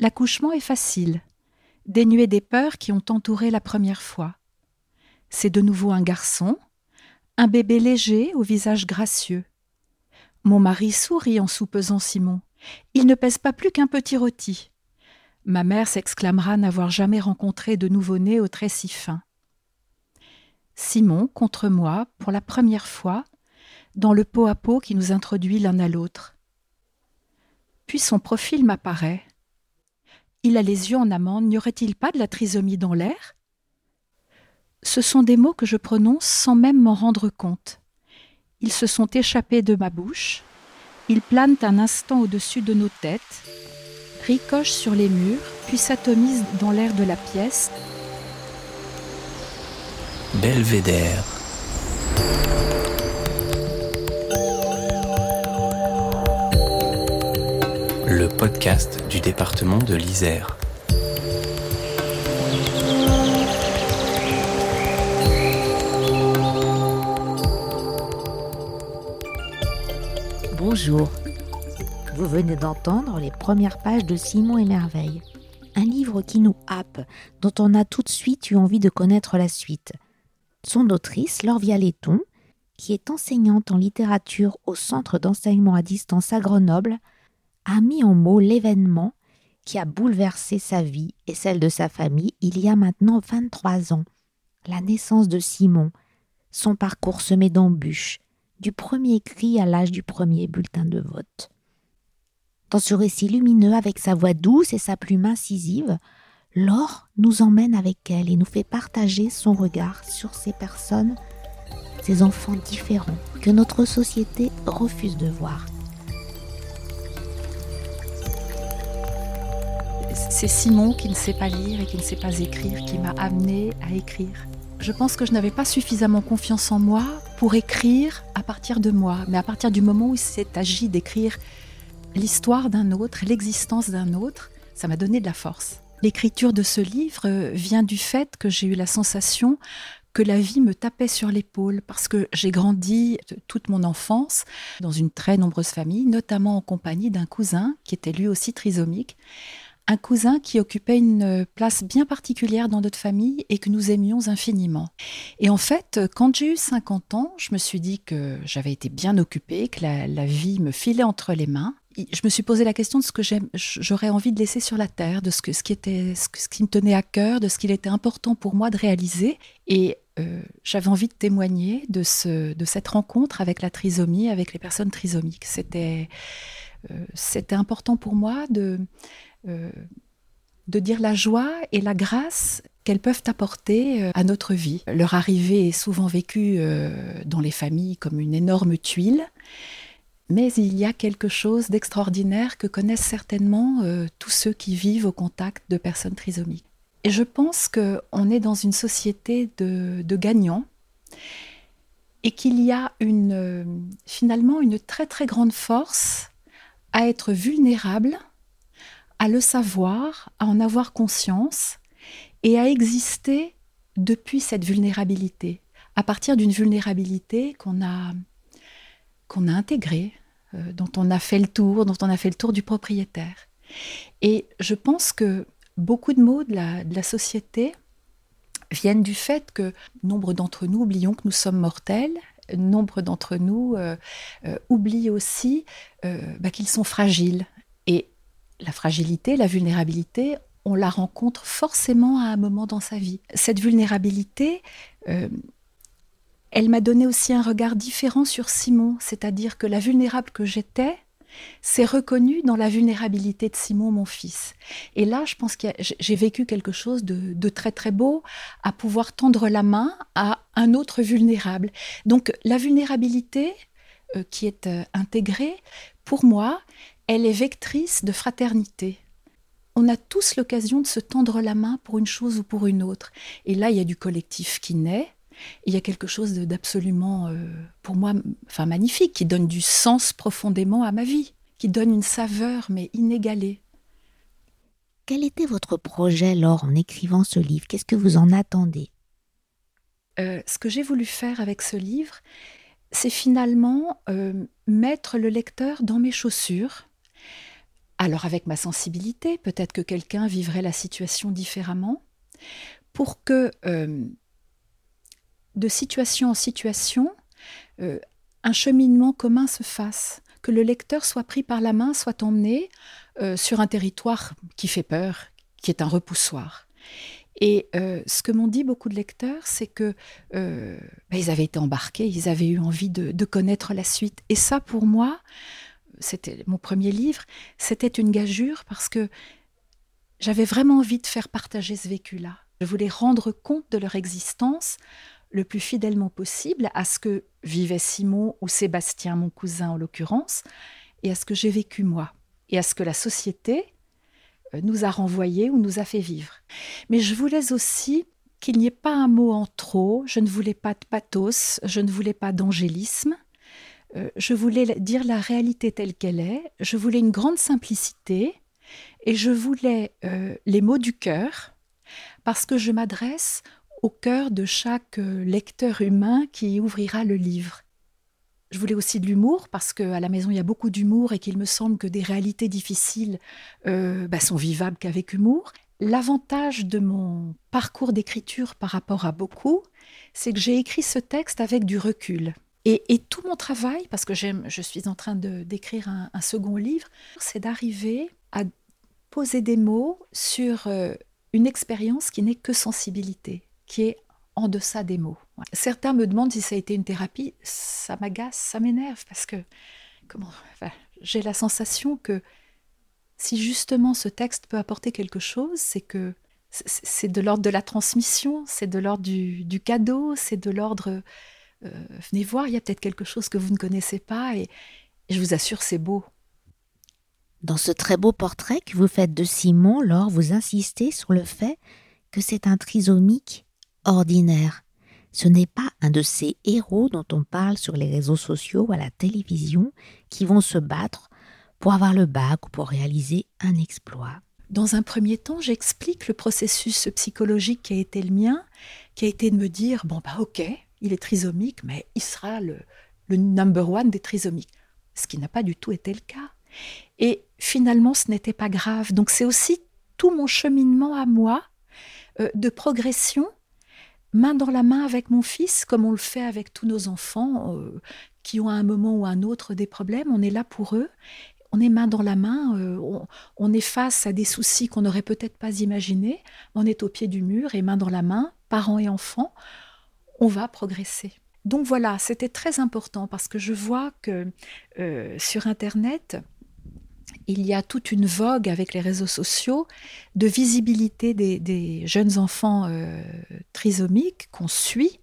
L'accouchement est facile, dénué des peurs qui ont entouré la première fois. C'est de nouveau un garçon, un bébé léger au visage gracieux. Mon mari sourit en soupesant Simon. Il ne pèse pas plus qu'un petit rôti. Ma mère s'exclamera n'avoir jamais rencontré de nouveau-né au trait si fin. Simon contre moi, pour la première fois, dans le pot à pot qui nous introduit l'un à l'autre. Puis son profil m'apparaît. Il a les yeux en amande, n'y aurait-il pas de la trisomie dans l'air? Ce sont des mots que je prononce sans même m'en rendre compte. Ils se sont échappés de ma bouche, ils planent un instant au-dessus de nos têtes, ricochent sur les murs, puis s'atomisent dans l'air de la pièce. Belvédère. Du département de l'Isère. Bonjour. Vous venez d'entendre les premières pages de Simon et Merveille, un livre qui nous happe, dont on a tout de suite eu envie de connaître la suite. Son autrice, Laure Vialetton, qui est enseignante en littérature au Centre d'enseignement à distance à Grenoble, a mis en mots l'événement qui a bouleversé sa vie et celle de sa famille il y a maintenant 23 ans. La naissance de Simon, son parcours semé d'embûches, du premier cri à l'âge du premier bulletin de vote. Dans ce récit lumineux, avec sa voix douce et sa plume incisive, Laure nous emmène avec elle et nous fait partager son regard sur ces personnes, ces enfants différents que notre société refuse de voir. C'est Simon qui ne sait pas lire et qui ne sait pas écrire qui m'a amené à écrire. Je pense que je n'avais pas suffisamment confiance en moi pour écrire à partir de moi, mais à partir du moment où il s'est agi d'écrire l'histoire d'un autre, l'existence d'un autre, ça m'a donné de la force. L'écriture de ce livre vient du fait que j'ai eu la sensation que la vie me tapait sur l'épaule parce que j'ai grandi toute mon enfance dans une très nombreuse famille, notamment en compagnie d'un cousin qui était lui aussi trisomique un cousin qui occupait une place bien particulière dans notre famille et que nous aimions infiniment. Et en fait, quand j'ai eu 50 ans, je me suis dit que j'avais été bien occupée, que la, vie me filait entre les mains. Je me suis posé la question de ce que j'aurais envie de laisser sur la terre, de ce, qui était, ce, qui me tenait à cœur, de ce qu'il était important pour moi de réaliser. Et euh, j'avais envie de témoigner de, de cette rencontre avec la trisomie, avec les personnes trisomiques. C'était c'était important pour moi de euh, de dire la joie et la grâce qu'elles peuvent apporter euh, à notre vie. Leur arrivée est souvent vécue euh, dans les familles comme une énorme tuile, mais il y a quelque chose d'extraordinaire que connaissent certainement tous ceux qui vivent au contact de personnes trisomiques. Et je pense qu'on est dans une société de, de gagnants et qu'il y a une, finalement une très très grande force à être vulnérable à le savoir, à en avoir conscience et à exister depuis cette vulnérabilité, à partir d'une vulnérabilité qu'on a, qu'on a intégrée, euh, dont on a fait le tour, dont on a fait le tour du propriétaire. Et je pense que beaucoup de mots de la, de la société viennent du fait que nombre d'entre nous oublions que nous sommes mortels, nombre d'entre nous euh, euh, oublient aussi bah, qu'ils sont fragiles. Et la fragilité, la vulnérabilité, on la rencontre forcément à un moment dans sa vie. Cette vulnérabilité, euh, elle m'a donné aussi un regard différent sur Simon, c'est-à-dire que la vulnérable que j'étais s'est reconnue dans la vulnérabilité de Simon, mon fils. Et là, je pense que j'ai vécu quelque chose de, très très beau, à pouvoir tendre la main à un autre vulnérable. Donc la vulnérabilité euh, qui est euh, intégrée, pour moi, elle est vectrice de fraternité. On a tous l'occasion de se tendre la main pour une chose ou pour une autre. Et là, il y a du collectif qui naît. Il y a quelque chose d'absolument, euh, pour moi, enfin magnifique, qui donne du sens profondément à ma vie, qui donne une saveur mais inégalée. Quel était votre projet, Laure, en écrivant ce livre? Qu'est-ce que vous en attendez? Euh, Ce que j'ai voulu faire avec ce livre, c'est finalement euh, mettre le lecteur dans mes chaussures, alors avec ma sensibilité, peut-être que quelqu'un vivrait la situation différemment, pour que euh, de situation en situation, euh, un cheminement commun se fasse, que le lecteur soit pris par la main, soit emmené euh, sur un territoire qui fait peur, qui est un repoussoir. Et euh, ce que m'ont dit beaucoup de lecteurs, c'est que bah, ils avaient été embarqués, ils avaient eu envie de, connaître la suite. Et ça, pour moi, c'était mon premier livre, c'était une gageure parce que j'avais vraiment envie de faire partager ce vécu-là. Je voulais rendre compte de leur existence le plus fidèlement possible à ce que vivait Simon ou Sébastien, mon cousin en l'occurrence, et à ce que j'ai vécu moi, et à ce que la société euh, nous a renvoyé ou nous a fait vivre. Mais je voulais aussi qu'il n'y ait pas un mot en trop, je ne voulais pas de pathos, je ne voulais pas d'angélisme, euh, je voulais dire la réalité telle qu'elle est, je voulais une grande simplicité, et je voulais euh, les mots du cœur, parce que je m'adresse au cœur de chaque lecteur humain qui ouvrira le livre. Je voulais aussi de l'humour parce qu'à la maison il y a beaucoup d'humour et qu'il me semble que des réalités difficiles euh, bah, sont vivables qu'avec humour. L'avantage de mon parcours d'écriture par rapport à beaucoup, c'est que j'ai écrit ce texte avec du recul. Et, tout mon travail, parce que je suis en train d'écrire un, second livre, c'est d'arriver à poser des mots sur euh, une expérience qui n'est que sensibilité, qui est en deçà des mots. Certains me demandent si ça a été une thérapie. Ça m'agace, ça m'énerve parce que comment j'ai la sensation que si justement ce texte peut apporter quelque chose, c'est que c'est de l'ordre de la transmission, c'est de l'ordre du, cadeau, c'est de l'ordre euh, venez voir, il y a peut-être quelque chose que vous ne connaissez pas et, et je vous assure, c'est beau. Dans ce très beau portrait que vous faites de Simon, Laure, vous insistez sur le fait que c'est un trisomique ordinaire. Ce n'est pas un de ces héros dont on parle sur les réseaux sociaux ou à la télévision qui vont se battre pour avoir le bac ou pour réaliser un exploit. Dans un premier temps, j'explique le processus psychologique qui a été le mien, qui a été de me dire bon bah ok, il est trisomique, mais il sera le, number one des trisomiques, ce qui n'a pas du tout été le cas. Et finalement, ce n'était pas grave. Donc c'est aussi tout mon cheminement à moi euh, de progression main dans la main avec mon fils, comme on le fait avec tous nos enfants euh, qui ont à un moment ou à un autre des problèmes. On est là pour eux. On est main dans la main, euh, on, est face à des soucis qu'on n'aurait peut-être pas imaginés. On est au pied du mur et main dans la main, parents et enfants, on va progresser. Donc voilà, c'était très important parce que je vois que euh, sur Internet, il y a toute une vogue avec les réseaux sociaux de visibilité des, jeunes enfants euh, trisomiques qu'on suit.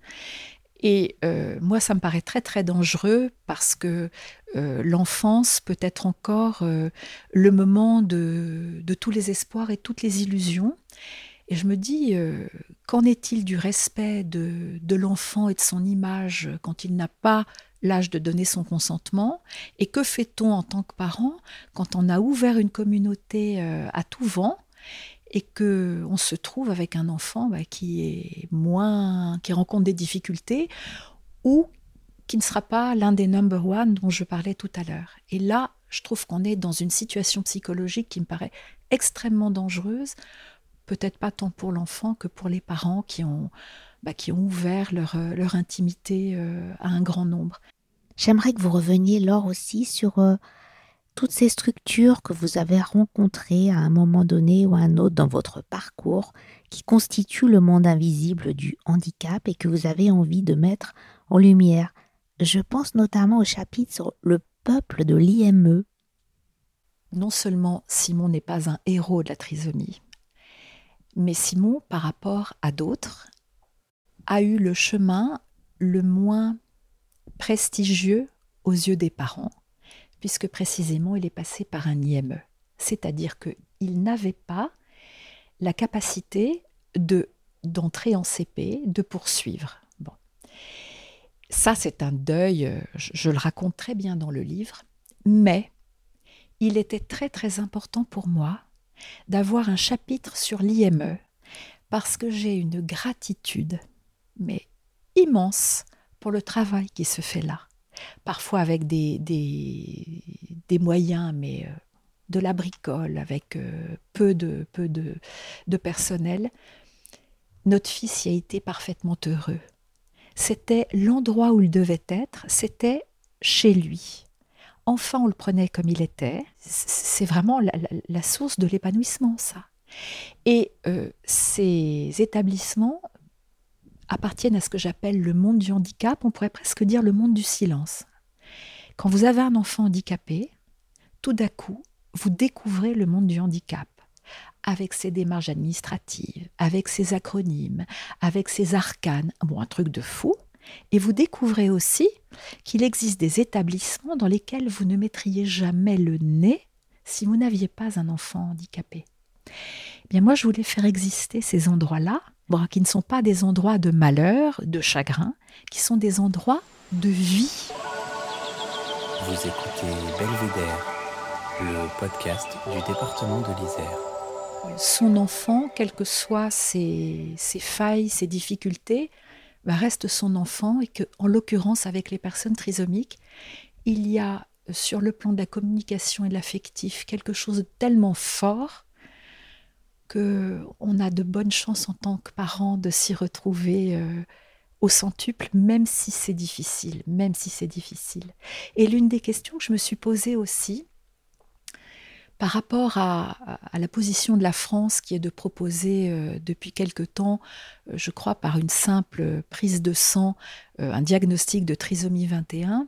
Et euh, moi, ça me paraît très très dangereux parce que euh, l'enfance peut être encore le moment de, tous les espoirs et toutes les illusions. Et je me dis, qu'en est-il du respect de l'enfant et de son image quand il n'a pas l'âge de donner son consentement et que fait-on en tant que parent quand on a ouvert une communauté euh, à tout vent et que on se trouve avec un enfant bah, qui est moins qui rencontre des difficultés ou qui ne sera pas l'un des number one dont je parlais tout à l'heure. Et là, je trouve qu'on est dans une situation psychologique qui me paraît extrêmement dangereuse, peut-être pas tant pour l'enfant que pour les parents qui ont bah, qui ont ouvert leur, euh, leur intimité euh, à un grand nombre. J'aimerais que vous reveniez, Laure, aussi sur euh, toutes ces structures que vous avez rencontrées à un moment donné ou à un autre dans votre parcours, qui constituent le monde invisible du handicap et que vous avez envie de mettre en lumière. Je pense notamment au chapitre sur le peuple de l'IME. Non seulement Simon n'est pas un héros de la trisomie, mais Simon, par rapport à d'autres, a eu le chemin le moins prestigieux aux yeux des parents, puisque précisément il est passé par un IME. C'est-à-dire qu'il n'avait pas la capacité de d'entrer en CP, de poursuivre. Ça, c'est un deuil, euh, je, le raconte très bien dans le livre, mais il était très très important pour moi d'avoir un chapitre sur l'IME, parce que j'ai une gratitude mais immense pour le travail qui se fait là. Parfois avec des, moyens, mais euh, de la bricole, avec euh, peu, de personnel, notre fils y a été parfaitement heureux. C'était l'endroit où il devait être, c'était chez lui. Enfin, on le prenait comme il était. C'est vraiment la, source de l'épanouissement, ça. Et euh, ces établissements appartiennent à ce que j'appelle le monde du handicap, on pourrait presque dire le monde du silence. Quand vous avez un enfant handicapé, tout d'un coup, vous découvrez le monde du handicap avec ses démarches administratives, avec ses acronymes, avec ses arcanes, bon, un truc de fou. Et vous découvrez aussi qu'il existe des établissements dans lesquels vous ne mettriez jamais le nez si vous n'aviez pas un enfant handicapé. Eh bien moi, je voulais faire exister ces endroits-là, qui ne sont pas des endroits de malheur, de chagrin, qui sont des endroits de vie. Vous écoutez Belvédère, le podcast du département de l'Isère son enfant, quelles que soient ses, failles, ses difficultés, bah, reste son enfant et que, en l'occurrence, avec les personnes trisomiques, il y a sur le plan de la communication et de l'affectif quelque chose de tellement fort que on a de bonnes chances en tant que parents de s'y retrouver euh, au centuple, même si c'est difficile, même si c'est difficile. Et l'une des questions que je me suis posée aussi, par rapport à, la position de la France qui est de proposer euh, depuis quelque temps, euh, je crois par une simple prise de sang, un diagnostic de trisomie 21,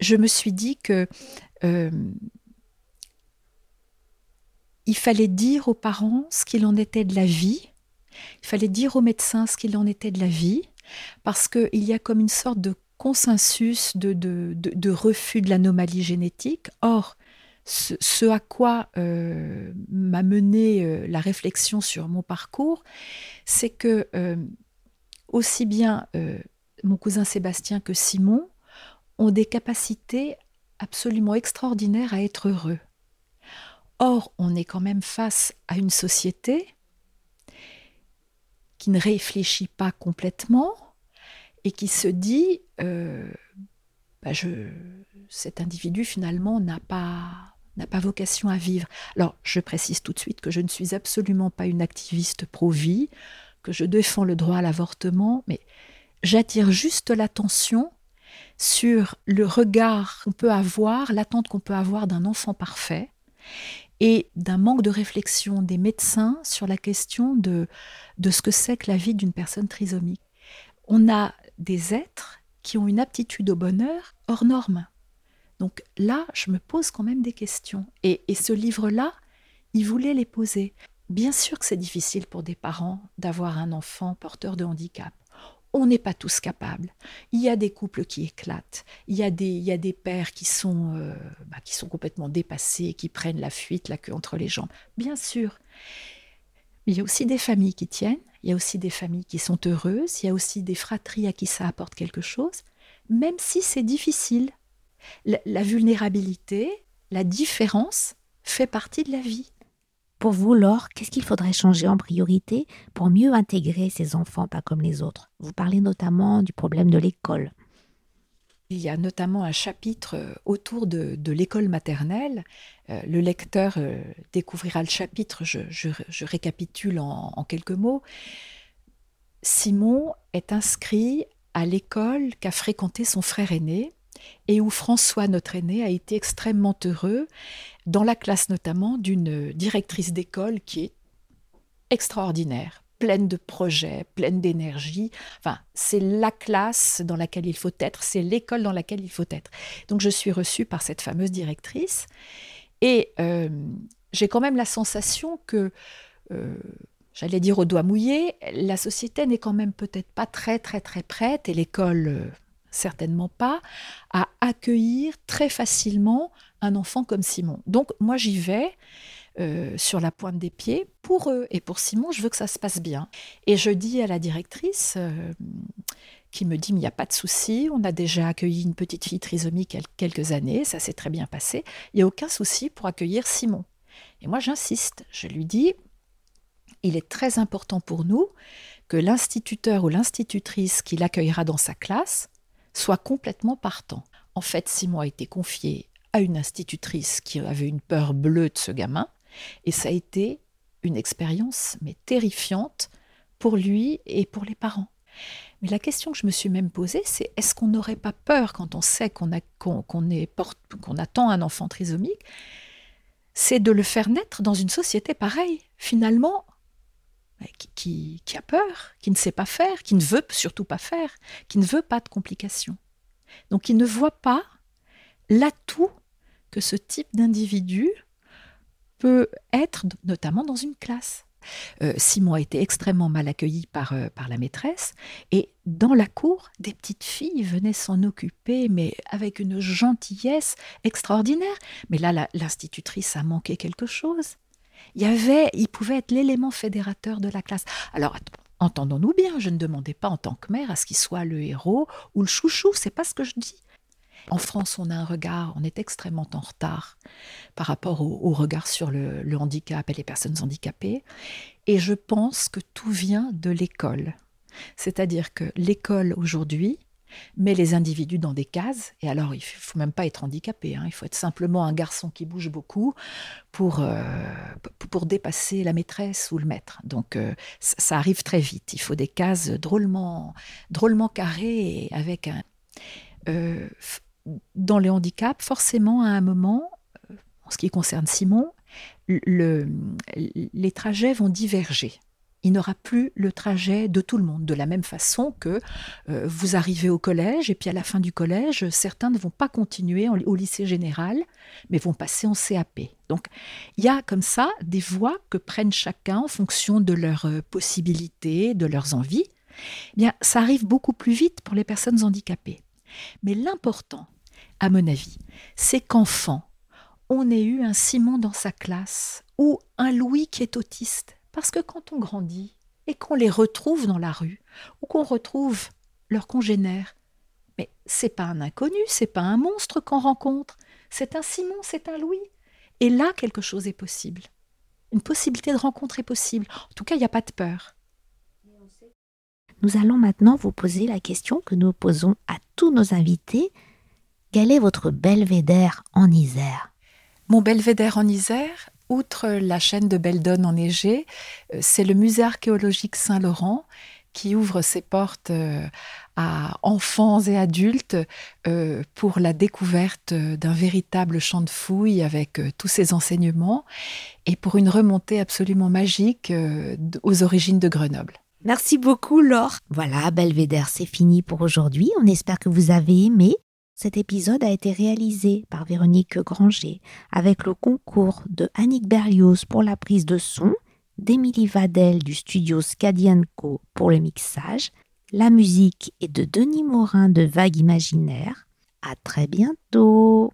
je me suis dit que il fallait dire aux parents ce qu'il en était de la vie, il fallait dire aux médecins ce qu'il en était de la vie, parce qu'il y a comme une sorte de consensus de, refus de l'anomalie génétique. Or, ce, à quoi euh, m'a mené euh, la réflexion sur mon parcours, c'est que euh, aussi bien mon cousin Sébastien que Simon ont des capacités absolument extraordinaires à être heureux. Or, on est quand même face à une société qui ne réfléchit pas complètement, et qui se dit euh, bah, cet individu finalement n'a pas vocation à vivre. Alors, je précise tout de suite que je ne suis absolument pas une activiste pro-vie, que je défends le droit à l'avortement, mais j'attire juste l'attention sur le regard qu'on peut avoir, l'attente qu'on peut avoir d'un enfant parfait et d'un manque de réflexion des médecins sur la question de, de ce que c'est que la vie d'une personne trisomique. On a des êtres qui ont une aptitude au bonheur hors norme. Donc là, je me pose quand même des questions. Et, ce livre-là, il voulait les poser. Bien sûr que c'est difficile pour des parents d'avoir un enfant porteur de handicap. On n'est pas tous capables. Il y a des couples qui éclatent. Il y a des, il y a des pères qui sont, euh, bah, qui sont complètement dépassés, qui prennent la fuite, la queue entre les jambes. Bien sûr. Mais il y a aussi des familles qui tiennent il y a aussi des familles qui sont heureuses, il y a aussi des fratries à qui ça apporte quelque chose, même si c'est difficile. La, vulnérabilité, la différence fait partie de la vie. Pour vous, Laure, qu'est-ce qu'il faudrait changer en priorité pour mieux intégrer ces enfants pas comme les autres? Vous parlez notamment du problème de l'école. Il y a notamment un chapitre euh, autour de, l'école maternelle. Euh, le lecteur euh, découvrira le chapitre, je, récapitule en, quelques mots. Simon est inscrit à l'école qu'a fréquenté son frère aîné et où François, notre aîné, a été extrêmement heureux, dans la classe notamment d'une directrice d'école qui est extraordinaire pleine de projets, pleine d'énergie. Enfin, c'est la classe dans laquelle il faut être, c'est l'école dans laquelle il faut être. Donc je suis reçue par cette fameuse directrice et euh, j'ai quand même la sensation que, euh, j'allais dire au doigt mouillé, la société n'est quand même peut-être pas très très très prête et l'école euh, certainement pas à accueillir très facilement un enfant comme Simon. Donc moi j'y vais euh, sur la pointe des pieds. Pour eux et pour Simon, je veux que ça se passe bien. Et je dis à la directrice, euh, qui me dit, il n'y a pas de souci, on a déjà accueilli une petite fille trisomique quelques années, ça s'est très bien passé, il n'y a aucun souci pour accueillir Simon. Et moi, j'insiste, je lui dis, il est très important pour nous que l'instituteur ou l'institutrice qui l'accueillera dans sa classe soit complètement partant. En fait, Simon a été confié à une institutrice qui avait une peur bleue de ce gamin, et ça a été une expérience mais terrifiante pour lui et pour les parents. Mais la question que je me suis même posée, c'est est-ce qu'on n'aurait pas peur quand on sait qu'on qu'on attend un enfant trisomique C'est de le faire naître dans une société pareille, finalement, qui, qui, a peur, qui ne sait pas faire, qui ne veut surtout pas faire, qui ne veut pas de complications. Donc il ne voit pas l'atout que ce type d'individu peut être, notamment dans une classe. Euh, Simon a été extrêmement mal accueilli par, euh, par la maîtresse, et dans la cour, des petites filles venaient s'en occuper, mais avec une gentillesse extraordinaire. Mais là, l'institutrice a manqué quelque chose. Il avait, pouvait être l'élément fédérateur de la classe. Alors, entendons-nous bien, je ne demandais pas en tant que mère à ce qu'il soit le héros ou le chouchou, c'est pas ce que je dis. En France, on a un regard, on est extrêmement en retard par rapport au, regard sur le, handicap et les personnes handicapées. Et je pense que tout vient de l'école. C'est-à-dire que l'école aujourd'hui met les individus dans des cases. Et alors, il ne faut même pas être handicapé. Hein. il faut être simplement un garçon qui bouge beaucoup pour, euh, pour dépasser la maîtresse ou le maître. Donc, euh, ça, arrive très vite. Il faut des cases drôlement, drôlement carrées avec un. Euh, dans le handicap, forcément, à un moment, en ce qui concerne Simon, les trajets vont diverger. Il n'aura plus le trajet de tout le monde, de la même façon que euh, vous arrivez au collège et puis à la fin du collège, certains ne vont pas continuer au lycée général, mais vont passer en CAP. Donc il y a comme ça des voies que prennent chacun en fonction de leurs euh, possibilités, de leurs envies. Eh bien, ça arrive beaucoup plus vite pour les personnes handicapées. Mais l'important, à mon avis, c'est qu'enfant, on ait eu un Simon dans sa classe ou un Louis qui est autiste. Parce que quand on grandit et qu'on les retrouve dans la rue ou qu'on retrouve leurs congénères, mais c'est pas un inconnu, c'est pas un monstre qu'on rencontre, c'est un Simon, c'est un Louis. Et là, quelque chose est possible. Une possibilité de rencontre est possible. En tout cas, il n'y a pas de peur. Nous allons maintenant vous poser la question que nous posons à tous nos invités. Quel est votre belvédère en Isère? Mon belvédère en Isère, outre la chaîne de Beldon enneigée, euh, c'est le musée archéologique Saint-Laurent qui ouvre ses portes euh, à enfants et adultes euh, pour la découverte d'un véritable champ de fouilles avec tous ses enseignements et pour une remontée absolument magique aux origines de Grenoble. Merci beaucoup Laure. Voilà, Belvédère, c'est fini pour aujourd'hui. On espère que vous avez aimé. Cet épisode a été réalisé par Véronique Granger avec le concours de Annick Berlioz pour la prise de son, d'Émilie Vadel du studio Scadianco pour le mixage. La musique est de Denis Morin de Vague Imaginaire. À très bientôt!